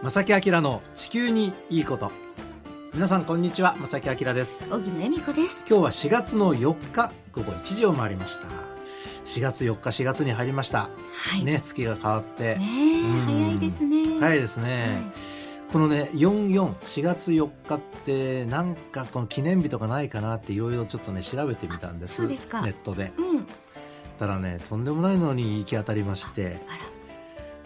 正木明の地球にいいこと。皆さんこんにちは。正木明です。荻野恵美子です。今日は4月の4日午後1時を回りました。4月4日4月に入りました、はい。ねね月が変わって、えうん。早いですね。早いですね、このね444月4日ってなんかこの記念日とかないかなっていろいろちょっとね調べてみたんです。そうですか。ネットで。うん。たらねとんでもないのに行き当たりまして、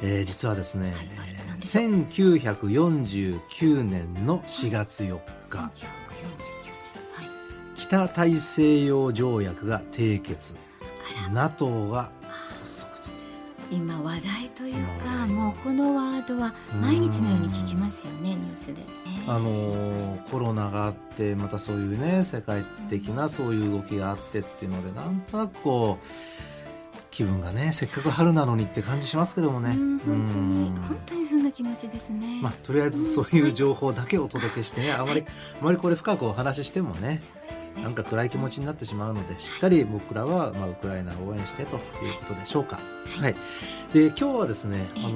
えー実はですね、はい1949年の4月4日1949はい北大西洋条約が締結。NATO が発足と。今話題というか題もうこのワードは毎日のように聞きますよねニュースで、ね。あのコロナがあってまたそういうね世界的なそういう動きがあってっていうのでなんとなくこう気分がねせっかく春なのにって感じしますけどもね。配うん。本当にうん本当にそんな気持ちですね、まあ、とりあえずそういう情報だけお届けしてねあまりあまりこれ深くお話ししてもねね。なんか暗い気持ちになってしまうのでしっかり僕らは、まあ、ウクライナを応援してということでしょうか。はい、で今日はですね、あのー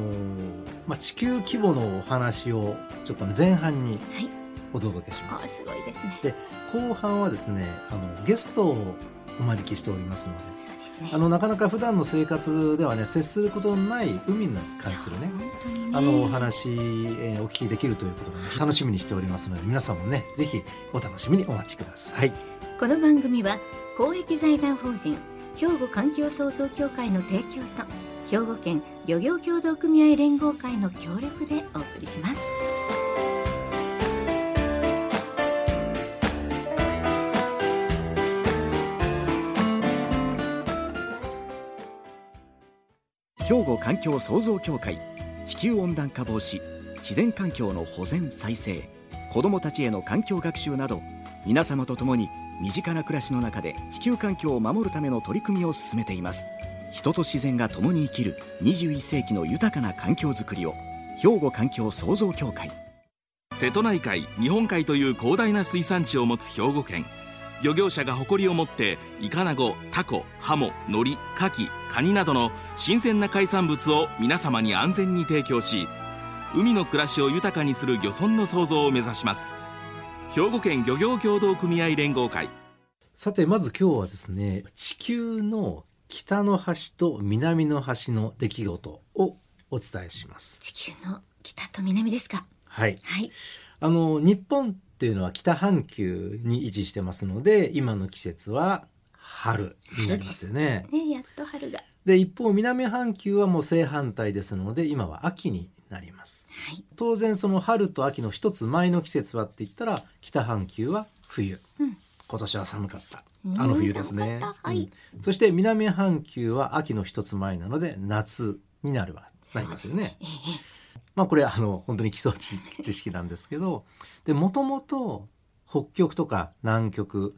まあ、地球規模のお話をちょっとね前半にはい。お届けしまあす。すごいですね。で後半はですねあのゲストをお招きしておりますのでね。あのなかなか普段の生活ではね接することのない海に関するねね。あのお話、えーお聞きできるということで、ね、楽しみにしておりますので皆さんもねぜひお楽しみにお待ちください。この番組は公益財団法人兵庫環境創造協会の提供と兵庫県漁業協同組合連合会の協力でお送りします兵庫環境創造協会地球温暖化防止自然環境の保全再生子どもたちへの環境学習など皆様と共に身近な暮らしの中で地球環境を守るための取り組みを進めています。人と自然が共に生きる21世紀の豊かな環境づくりを兵庫環境創造協会。瀬戸内海日本海という広大な水産地を持つ兵庫県。漁業者が誇りを持ってイカナゴタコハモノリカキカニなどの新鮮な海産物を皆様に安全に提供し海の暮らしを豊かにする漁村の創造を目指します。兵庫県漁業協同組合連合会。さてまず今日はですね地球の北の端と南の端の出来事をお伝えします。地球の北と南ですか？はい、はい。あの日本っていうのは北半球に位置してますので今の季節は春になりますよね。ね。やっと春が。で一方南半球はもう正反対ですので今は秋になります。はい。当然その春と秋の一つ前の季節はって言ったら北半球は冬、うん。今年は寒かった。うんあの冬ですね。はい。うん。そして南半球は秋の一つ前なので夏になるわなりますよね。ええまあこれあの本当に基礎知知識なんですけどでもともと北極とか南極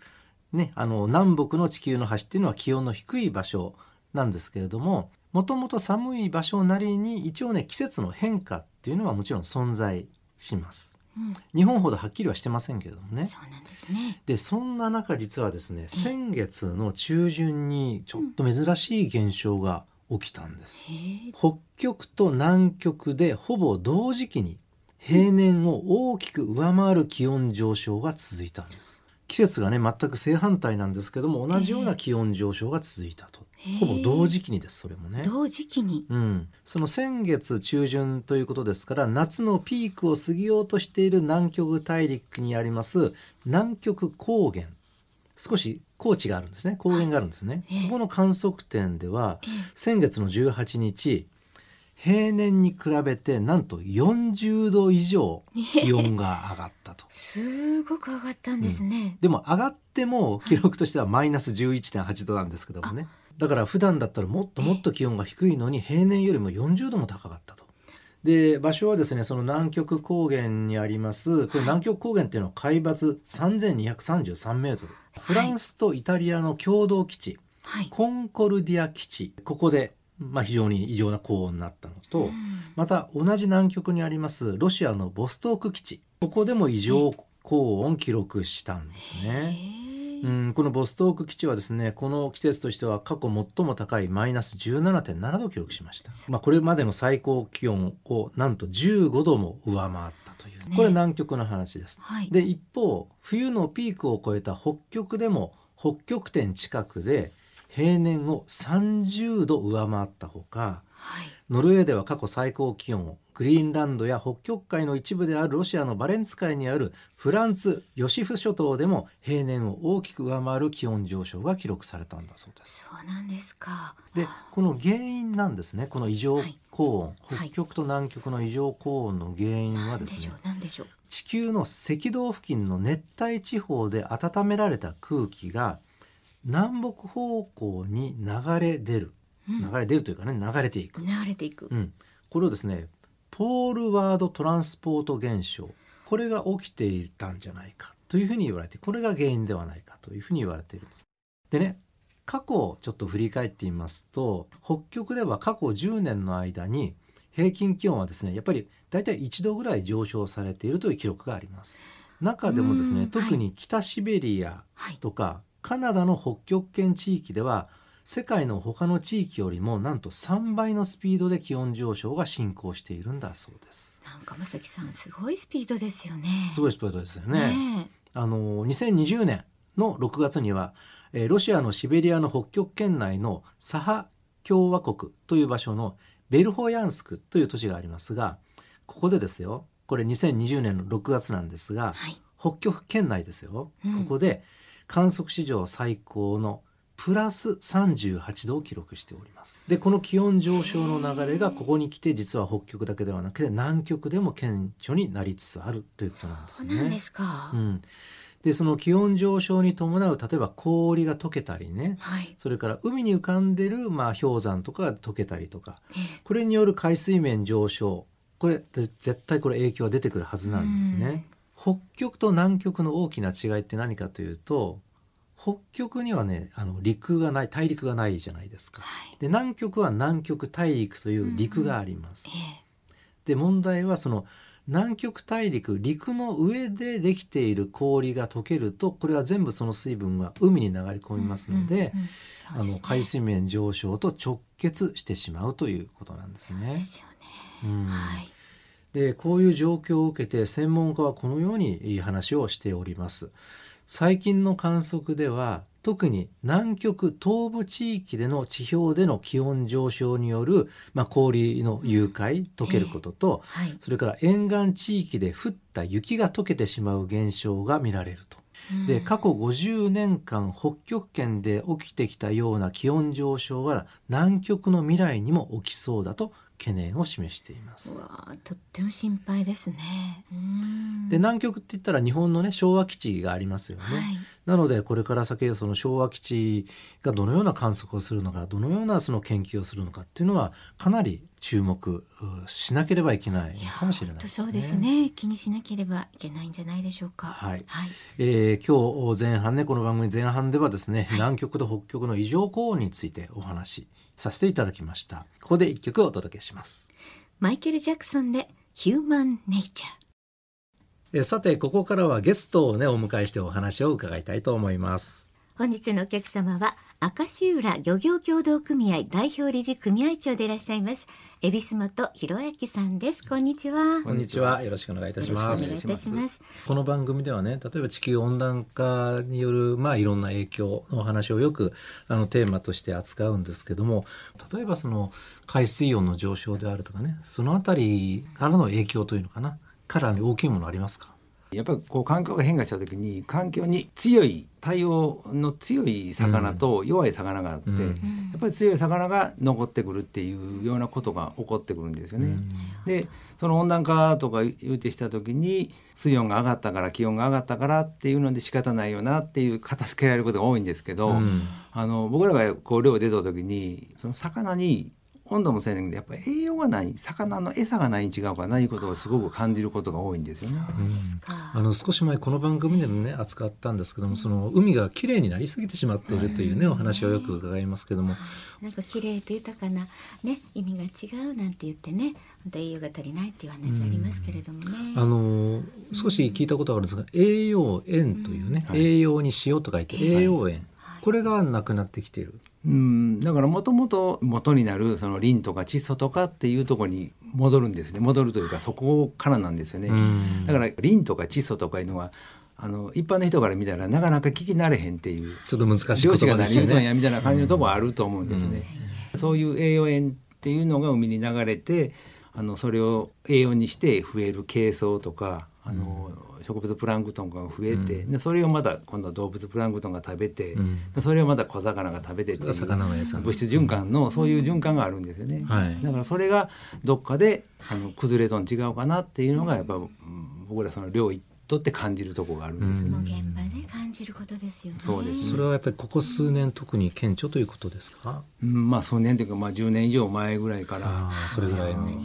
ねあの南北の地球の端っていうのは気温の低い場所なんですけれどももともと寒い場所なりに一応ね季節の変化っていうのはもちろん存在します。うん日本ほどはっきりはしてませんけれどもね。そうなんですねでそんな中実はですね先月の中旬にちょっと珍しい現象が起きたんです。北極と南極でほぼ同時期に平年を大きく上回る気温上昇が続いたんです。季節がね全く正反対なんですけども同じような気温上昇が続いたと、ほぼ同時期にですそれもね。同時期に。うん、その先月中旬ということですから夏のピークを過ぎようとしている南極大陸にあります南極高原。少し高地があるんですね。高原があるんですね、ええ。ここの観測点ではええ。先月の18日平年に比べてなんと40度以上気温が上がったと。すごく上がったんですね、でも上がっても記録としてはマイナス11.8度なんですけどもね。だから普段だったらもっともっと気温が低いのに平年よりも40度も高かったと。で場所はですねその南極高原にあります。これ南極高原っていうのは海抜3233メートルフランスとイタリアの共同基地はい。コンコルディア基地ここで、まあ、非常に異常な高温になったのと、うん。また同じ南極にありますロシアのボストーク基地ここでも異常高温記録したんですね。へうん、このボストーク基地はですねこの季節としては過去最も高いマイナス17.7度を記録しました、まあ、これまでの最高気温をなんと15度も上回ったという、ね。これ南極の話です。はい。で一方冬のピークを超えた北極でも北極点近くで平年を30度上回ったほかはい。ノルウェーでは過去最高気温をグリーンランドや北極海の一部であるロシアのバレンツ海にあるフランツ・ヨシフ諸島でも平年を大きく上回る気温上昇が記録されたんだそうです。そうなんですか。でこの原因なんですね。この異常。はい高温、はい。北極と南極の異常高温の原因はですね地球の赤道付近の熱帯地方で温められた空気が南北方向に流れ出る。うん。流れ出るというかね流れていく、流れていく、うん、これをですねポールワードトランスポート現象。これが起きていたんじゃないかというふうに言われてこれが原因ではないかというふうに言われているんです。でね過去をちょっと振り返ってみますと北極では過去10年の間に平均気温はですねやっぱり大体1度ぐらい上昇されているという記録があります。中でもですうんね特に北シベリアはいとかカナダの北極圏地域では世界の他の地域よりもなんと3倍のスピードで気温上昇が進行しているんだそうです。なんかまさきさんすごいスピードですよねすごいスピードですよね。ねあの2020年の6月には、えーロシアのシベリアの北極圏内のサハ共和国という場所のベルホヤンスクという都市がありますがここでですよこれ2020年の6月なんですが、はい。北極圏内ですよ、うん。ここで観測史上最高のプラス38度を記録しております。でこの気温上昇の流れがここに来て実は北極だけではなくて南極でも顕著になりつつあるということなんですね。そうなんですか、うん、でその気温上昇に伴う例えば氷が溶けたりね。はい。それから海に浮かんでる、まあ、氷山とかが溶けたりとか。ねこれによる海水面上昇。これで絶対これ影響は出てくるはずなんですね。北極と南極の大きな違いって何かというと北極にはねあの陸がない大陸がないじゃないですか。はい。で南極は南極大陸という陸があります。え。で問題はその南極大陸陸の上でできている氷が溶けるとこれは全部その水分が海に流れ込みますので、うんうんうんあの海水面上昇と直結してしまうということなんですそうでね。すよね、うん。はい。でこういう状況を受けて専門家はこのように話をしております。最近の観測では特に南極東部地域での地表での気温上昇による、まあ、氷の融解溶けることと、はい。それから沿岸地域で降った雪が溶けてしまう現象が見られると。で過去50年間北極圏で起きてきたような気温上昇は南極の未来にも起きそうだと懸念を示しています。とっても心配ですね。うん。で南極って言ったら日本のね昭和基地がありますよね。はいなのでこれから先その昭和基地がどのような観測をするのかどのようなその研究をするのかっていうのはかなり注目うしなければいけないのかもしれないですね。そうですね気にしなければいけないんじゃないでしょうか。はい。はい、えー今日前半ねこの番組前半ではですね、南極と北極の異常高温についてお話しさせていただきました。ここで一曲お届けします。マイケル・ジャクソンでヒューマン・ネイチャーえーさてここからはゲストをねお迎えしてお話を伺いたいと思います。本日のお客様は明石浦漁業協同組合代表理事組合長でいらっしゃいます恵比寿本博之さんです。こんにちは。こんにちは。よろしくお願いいたしよろしくお願いいますたします。この番組ではね例えば地球温暖化によるまあいろんな影響のお話をよくあのテーマとして扱うんですけども例えばその海水温の上昇であるとかねそのあたりからの影響というのかなから大きいものありますか？やっぱりこう環境が変化した時に環境に強い対応の強い魚と弱い魚があって、うん。やっぱり強い魚が残ってくるっていうようなことが起こってくるんですよね。でその温暖化とか言うてした時に水温が上がったから気温が上がったからっていうので仕方ないよなっていう片付けられることが多いんですけど、うん。あの僕らがこう漁出た時にその魚に温度もそうやねんけどやっぱり栄養がない魚の餌がないに違うかないうことをすごく感じることが多いんですよね。そうですか。あの少し前この番組でもね扱ったんですけどもその海がきれいになりすぎてしまっているというね、お話をよく伺いますけども、なんか綺麗と豊かなね意味が違うなんて言ってね本当栄養が足りないっていう話ありますけれどもね。あの少し聞いたことがあるんですが栄養塩というね、栄養に塩と書いて栄養塩、これがなくなってきている。うんだからもともと元になるそのリンとか窒素とかっていうところに戻るんですね戻るというかそこからなんですよね。んだからリンとか窒素とかいうのはあの一般の人から見たらなかなか聞き慣れへんっていうちょっと難しい言漁師が何葉ですよね。言うとんやみたいな感じのところあると思うんですね。そういう栄養塩っていうのが海に流れてあのそれを栄養にして増える珪藻とかあの、植物プランクトンが増えて、でそれをまた今度は動物プランクトンが食べて、ん。でそれをまた小魚が食べてっていう魚の餌物質循環のそういう循環があるんですよね。はい。だからそれがどっかであの崩れとん違うかなっていうのがやっぱうん僕らその漁行っとって感じるとこがあるんですよね。もう現場で感じることですよね。そうですそれはやっぱりここ数年特に顕著ということですか？うんまあ数年というかまあ10年以上前ぐらいからそれぐらいの。前か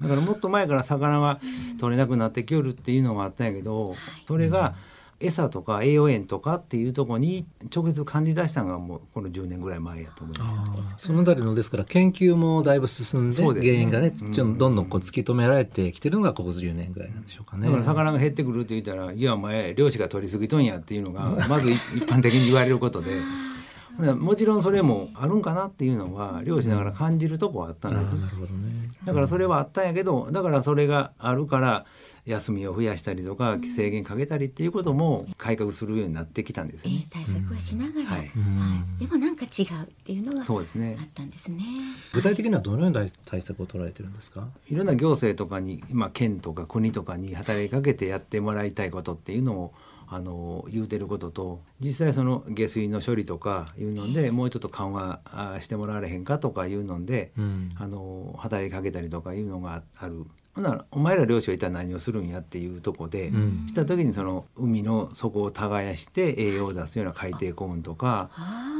ら。だからもっと前から魚が取れなくなってきよるっていうのがあったんやけどそれが餌とか栄養塩とかっていうところに直接感じ出したのがもうこの10年ぐらい前やと思います。そのあたりのですから研究もだいぶ進んで原因がねちょっとどんどんこう突き止められてきてるのがここ10年ぐらいなんでしょうかね。だから魚が減ってくるって言ったら「いやお前漁師が取りすぎとんや」っていうのがまず一般的に言われることで。もちろんそれもあるんかなっていうのは漁師ながら感じるとこはあったんですなるほどね。だからそれはあったんやけどだからそれがあるから休みを増やしたりとか制限かけたりっていうことも改革するようになってきたんですよね。えー対策はしながら、はいはいでもなんか違うっていうのがそうですねあったんですね。具体的にはどのような対策を取られてるんですか？いろんな行政とかに、まあ、県とか国とかに働きかけてやってもらいたいことっていうのをあの言うてることと実際その下水の処理とかいうのでもうちょっと緩和あしてもらわれへんかとかいうので、うん。あの働きかけたりとかいうのがある。ほんならお前ら漁師は一体何をするんやっていうとこで、うん。した時にその海の底を耕して栄養を出すような海底コーンとか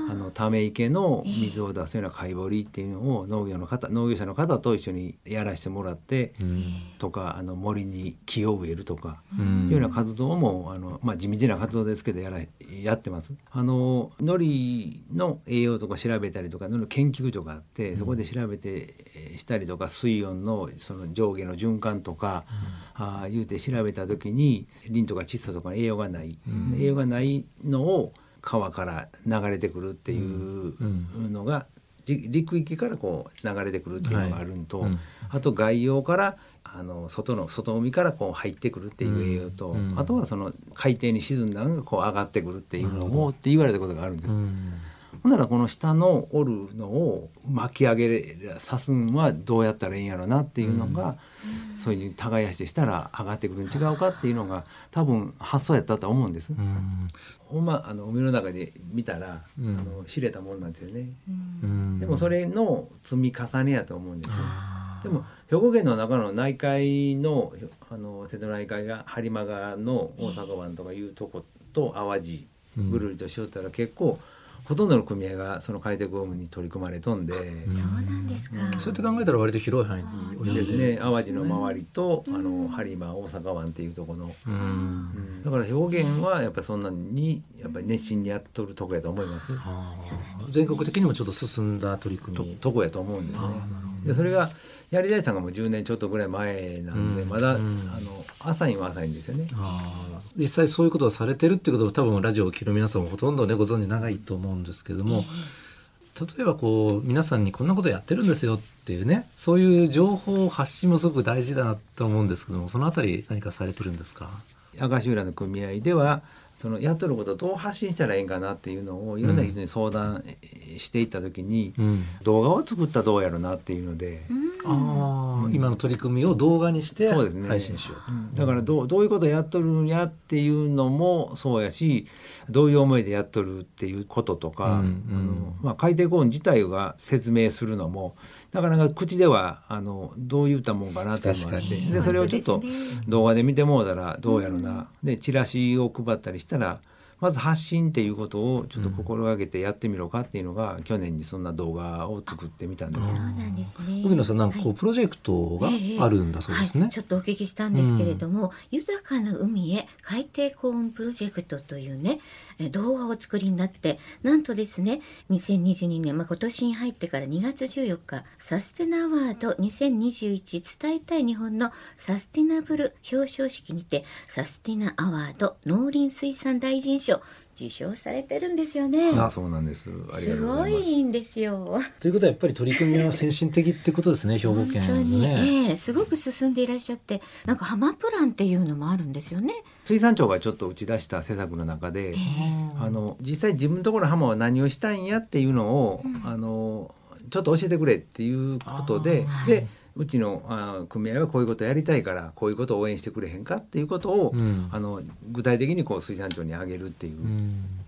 ああのため池の水を出すような貝掘りっていうのを農業の方農業者の方と一緒にやらせてもらって、うん。とかあの森に木を植えるとか、うん。いうような活動もあの、まあ、地道な活動ですけどやらやってます。あの海苔の栄養とか調べたりとかの研究所があってそこで調べてえーしたりとか水温のその上下の循環とか、あー言うて調べた時にリンとか窒素とかの栄養がない、栄養がないのを川から流れてくるっていうのが、り陸域からこう流れてくるっていうのがあるのと、はいうん。あと外洋からあの外の外海からこう入ってくるっていう栄養と、うん。うんあとはその海底に沈んだのがこう上がってくるっていうのもって言われたことがあるんです。うんほんならこの下の折るのを巻き上げさすんはどうやったらいいんやろなっていうのが、そういう耕してしたら上がってくるん違うかっていうのが多分発想やったと思うんです。うん。ほんまあの海の中で見たら、うん。あの知れたもんなんですよね。うん。でもそれの積み重ねやと思うんですよ。でも兵庫県の中の内海のあの瀬戸内海が播磨川の大阪湾とかいうとこと淡路うん。ぐるりとしよったら結構ほとんどの組合がその海底ゴムに取り組まれとんで、そうなんですか。そうやって考えたら割と広い範囲に及んでですね。淡路の周りと、あの播磨大阪湾っていうところの、うん。うん。だから表現はやっぱりそんなにやっぱり熱心にやっとるとこやと思います。全国的にもちょっと進んだ取り組とみ。とこやと思うんですね。でそれがやりだしたのがもう10年ちょっとぐらい前なんで、うん。まだ、うん。あの浅いは浅いんですよね。あー実際そういうことをされてるっていうことを多分ラジオを聴る皆さんもほとんどねご存知長いと思うんですけども、例えばこう皆さんにこんなことやってるんですよっていうねそういう情報発信もすごく大事だなと思うんですけどもそのあたり何かされてるんですか？赤石浦の組合ではそのやっとることをどう発信したらいいんかなっていうのをいろんな人に相談していった時に、うん。動画を作ったらどうやろなっていうので、ああ、今の取り組みを動画にしてそうですね。配信しようだからどうどういうことやっとるんやっていうのもそうやしどういう思いでやっとるっていうこととか、うんうん。あのまあ、海底コーン自体が説明するのもなかなか口ではあのどう言ったもんかなっていうのがあってでそれをちょっと動画で見てもうたらどうやろな、でチラシを配ったりしたらまず発信っていうことをちょっと心がけてやってみろかっていうのが、去年にそんな動画を作ってみたんです。そうなんですね。荻野さんなんかこう、はい。プロジェクトがあるんだそうですね。はい、ちょっとお聞きしたんですけれども、豊かな海へ海底幸運プロジェクトというねえ動画を作りになってなんとですね2022年、まあ、今年に入ってから2月14日サステナアワード2021伝えたい日本のサスティナブル表彰式にてサスティナアワード農林水産大臣賞受賞されてるんですよね。あそうなんですすごいんですよ。ということはやっぱり取り組みは先進的ってことですね兵庫本県当に、ね。ええすごく進んでいらっしゃってなんか浜プランっていうのもあるんですよね。水産庁がちょっと打ち出した施策の中で、あの実際自分のところの浜は何をしたいんやっていうのを、あのちょっと教えてくれっていうことであーでうちのあ組合はこういうことやりたいからこういうことを応援してくれへんかっていうことを、うん。あの具体的にこう水産庁にあげるっていう、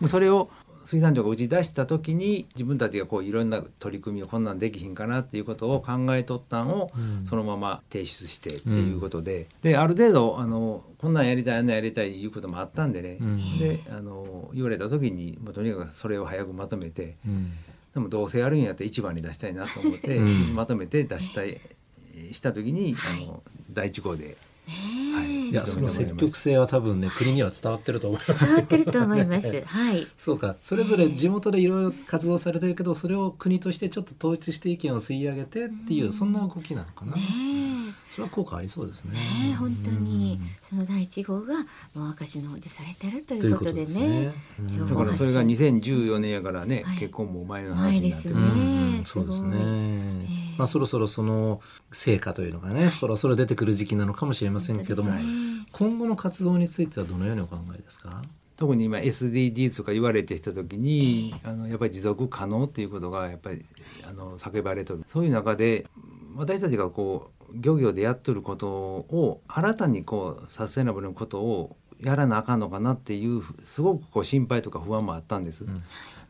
うん。それを水産庁が打ち出した時に自分たちがこういろんな取り組みをこんなんできひんかなっていうことを考えとったんを、うん。そのまま提出してっていうことで、である程度あのこんなんやりたいあんなんやりたいいうこともあったんでね、うん。であの言われた時にもうとにかくそれを早くまとめてうん。でもどうせやるんやったら一番に出したいなと思って、うん。まとめて出したいした時に、あの第一号で。はいいやその積極性は多分ね国には伝わってると思います。伝わってると思います。はい。そうかそれぞれ地元でいろいろ活動されてるけどそれを国としてちょっと統一して意見を吸い上げてっていうそんな動きなのかな。ねそれは効果ありそうですね。え、ねえ本当に。その第一号がもう明石の方でされてるということでね。だからそれが発信2014年やからね、はい。結婚も前の前話になってる。ですよね。うんうんそうですね。えまあそろそろその成果というのがね、そろそろ出てくる時期なのかもしれませんけども、ね。今後の活動についてはどのようにお考えですか？特に今 SDGs とか言われてきた時に、あのやっぱり持続可能っていうことがやっぱりあの叫ばれとる。そういう中で私たちがこう漁業でやっとることを新たにこうサステナブルなことをやらなあかんのかなっていうすごくこう心配とか不安もあったんです。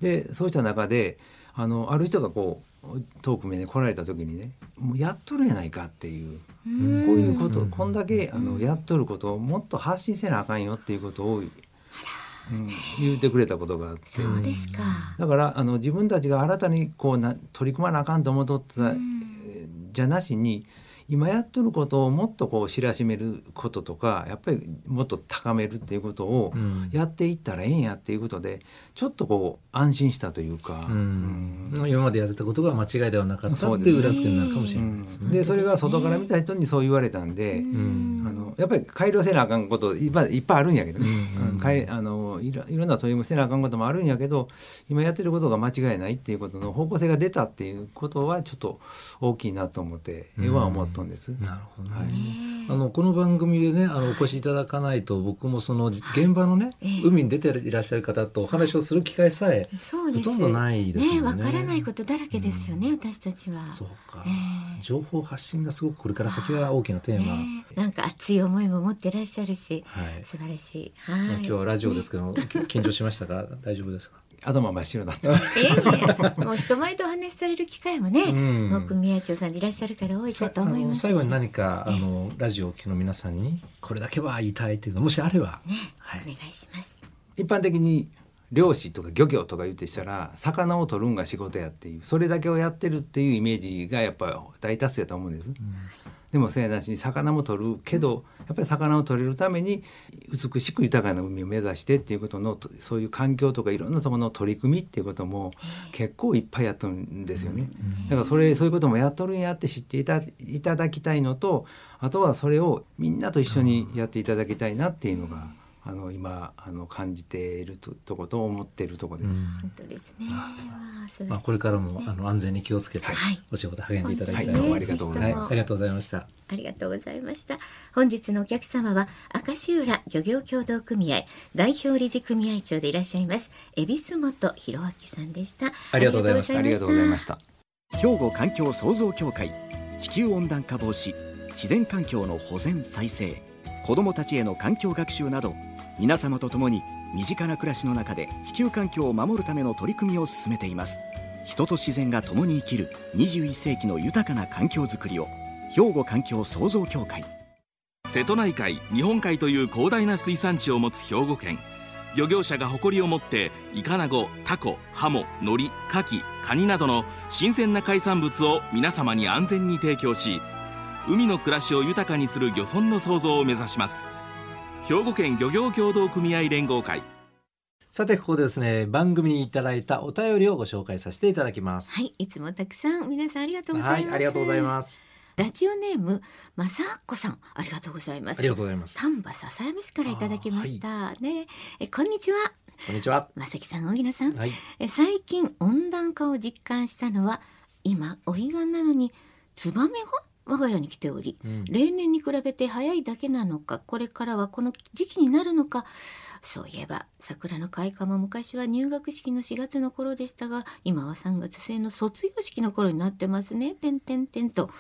でそうした中であのある人がこう遠く目に来られた時にねもうやっとるやないかっていうこういうこと、こんだけあのやっとることをもっと発信せなあかんよっていうことを、うん、言ってくれたことがあって。そうですか。だからあの自分たちが新たにこうな取り組まなあかんと思っとった、えーじゃなしに今やっとることをもっとこう知らしめることとかやっぱりもっと高めるっていうことをうん。やっていったらええんやっていうことでちょっとこう安心したというか。うん。うん。今までやってたことが間違いではなかったっていう裏付けになるかもしれないですね。でそれが外から見た人にそう言われたんで、ん。あのやっぱり改良せなあかんこといっぱいいっぱいあるんやけどね、うん。いあのいろいろんな取り組みせなあかんこともあるんやけど今やってることが間違いないっていうことの方向性が出たっていうことはちょっと大きいなと思って絵は思っとんです。なるほどね。はいあのこの番組でねあのお越しいただかないと僕もその現場のね、ええ海に出ていらっしゃる方とお話をする機会さえそうです。ほとんどないですよねね、わからないことだらけですよね、私たちは。そうか、ええ情報発信がすごくこれから先は大きなテーマ、なんか熱い思いも持ってらっしゃるし、はい素晴らしい。まあはい。今日はラジオですけど、緊張しましたか？大丈夫ですか？頭真っ白になってます。いえいえもう人前とお話しされる機会もね、うん。もう組合長さんでいらっしゃるから多いかと思います最後に何かあのラジオをお聞きの皆さんにこれだけは言いたいというのもしあれば、はい。お願いします。一般的に漁師とか漁業とか言ってしたら魚を取るんが仕事やっていうそれだけをやってるっていうイメージがやっぱり大多数やと思うんです。でもそうやなしに魚も取るけどやっぱり魚を取れるために美しく豊かな海を目指してっていうことのとそういう環境とかいろんなところの取り組みっていうことも結構いっぱいやっとるんですよね。だからそれそういうこともやっとるんやって知っていたいただきたいのとあとはそれをみんなと一緒にやっていただきたいなっていうのがあの今あの感じているととこと思っているところです。本当ですね。まあ、これからもあの安全に気をつけてはいお仕事励んでいただきたいとはいどうもあ思います。りがとうございますはありがとうございました。ありがとうございました。本日のお客様は、明石浦漁業協同組合代表理事組合長でいらっしゃいます、恵比寿本博明さんでした。ありがとうございましたありがとうございました。兵庫環境創造協会地球温暖化防止自然環境の保全再生子どもたちへの環境学習など皆様と共に身近な暮らしの中で地球環境を守るための取り組みを進めています。人と自然が共に生きる21世紀の豊かな環境づくりを兵庫環境創造協会。瀬戸内海日本海という広大な水産地を持つ兵庫県。漁業者が誇りを持ってイカナゴタコハモノリカキカニなどの新鮮な海産物を皆様に安全に提供し海の暮らしを豊かにする漁村の創造を目指します。兵庫県漁業協同組合連合会。さてここでですね番組にいただいたお便りをご紹介させていただきます。はい、いつもたくさん皆さんありがとうございます。はいありがとうございます。ラジオネームまさっこさん。ありがとうございます。ありがとうございます。丹波篠山市からいただきました、ね。えこんにちは。こんにちは。まさきさん荻野さん、はい。え最近温暖化を実感したのは今お彼岸なのにツバメが我が家に来ており、うん例年に比べて早いだけなのかこれからはこの時期になるのかそういえば桜の開花も昔は入学式の4月の頃でしたが今は3月末の卒業式の頃になってますね。てんてんてんと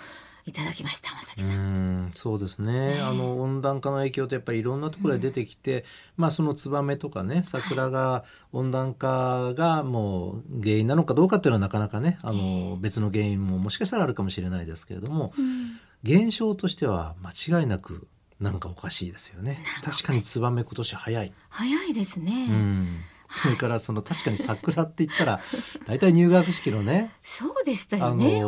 いただきましたまさきうさん。んそうですね。あの温暖化の影響ってやっぱりいろんなところで出てきて、まあそのツバメとかね桜が温暖化がもう原因なのかどうかっていうのはなかなかねあの別の原因ももしかしたらあるかもしれないですけれどもうん。現象としては間違いなくなんかおかしいですよね。確かにツバメ今年早い、早いですね。うん、それからその確かに桜って言ったら大体入学式のねそうでしたあよね。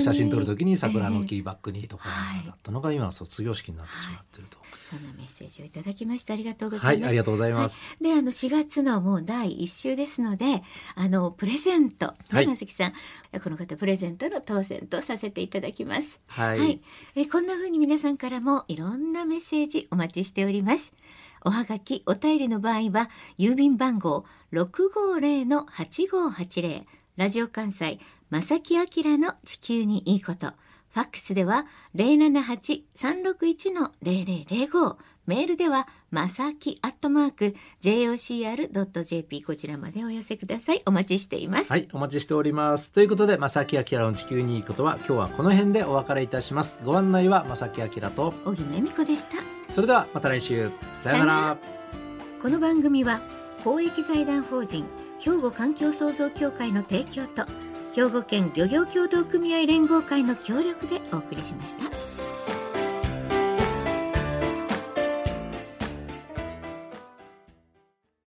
写真撮る時に桜のええ木バックにとかはいだったのが今は卒業式になってしまってると。そんなメッセージをいただきましてありがとうござはいい、ます。ありがとうございます。はいで、あの4月のもう第1週ですので、あのプレゼント、ねはいまさん、この方プレゼントの当選とさせていただきます。はいえこんな風に皆さんからもいろんなメッセージお待ちしております。おはがき、お便りの場合は、郵便番号650-8580、ラジオ関西、正木明の地球にいいこと。ファックスでは078-361-0005。メールでは、まさきアットマーク、jocr.jp こちらまでお寄せください。お待ちしています。はい、お待ちしております。ということで、正木明の地球にいいことは、今日はこの辺でお別れいたします。ご案内は正木明と、荻野恵美子でした。それではまた来週。さようなさようなら。この番組は公益財団法人兵庫環境創造協会の提供と兵庫県漁業協同組合連合会の協力でお送りしました。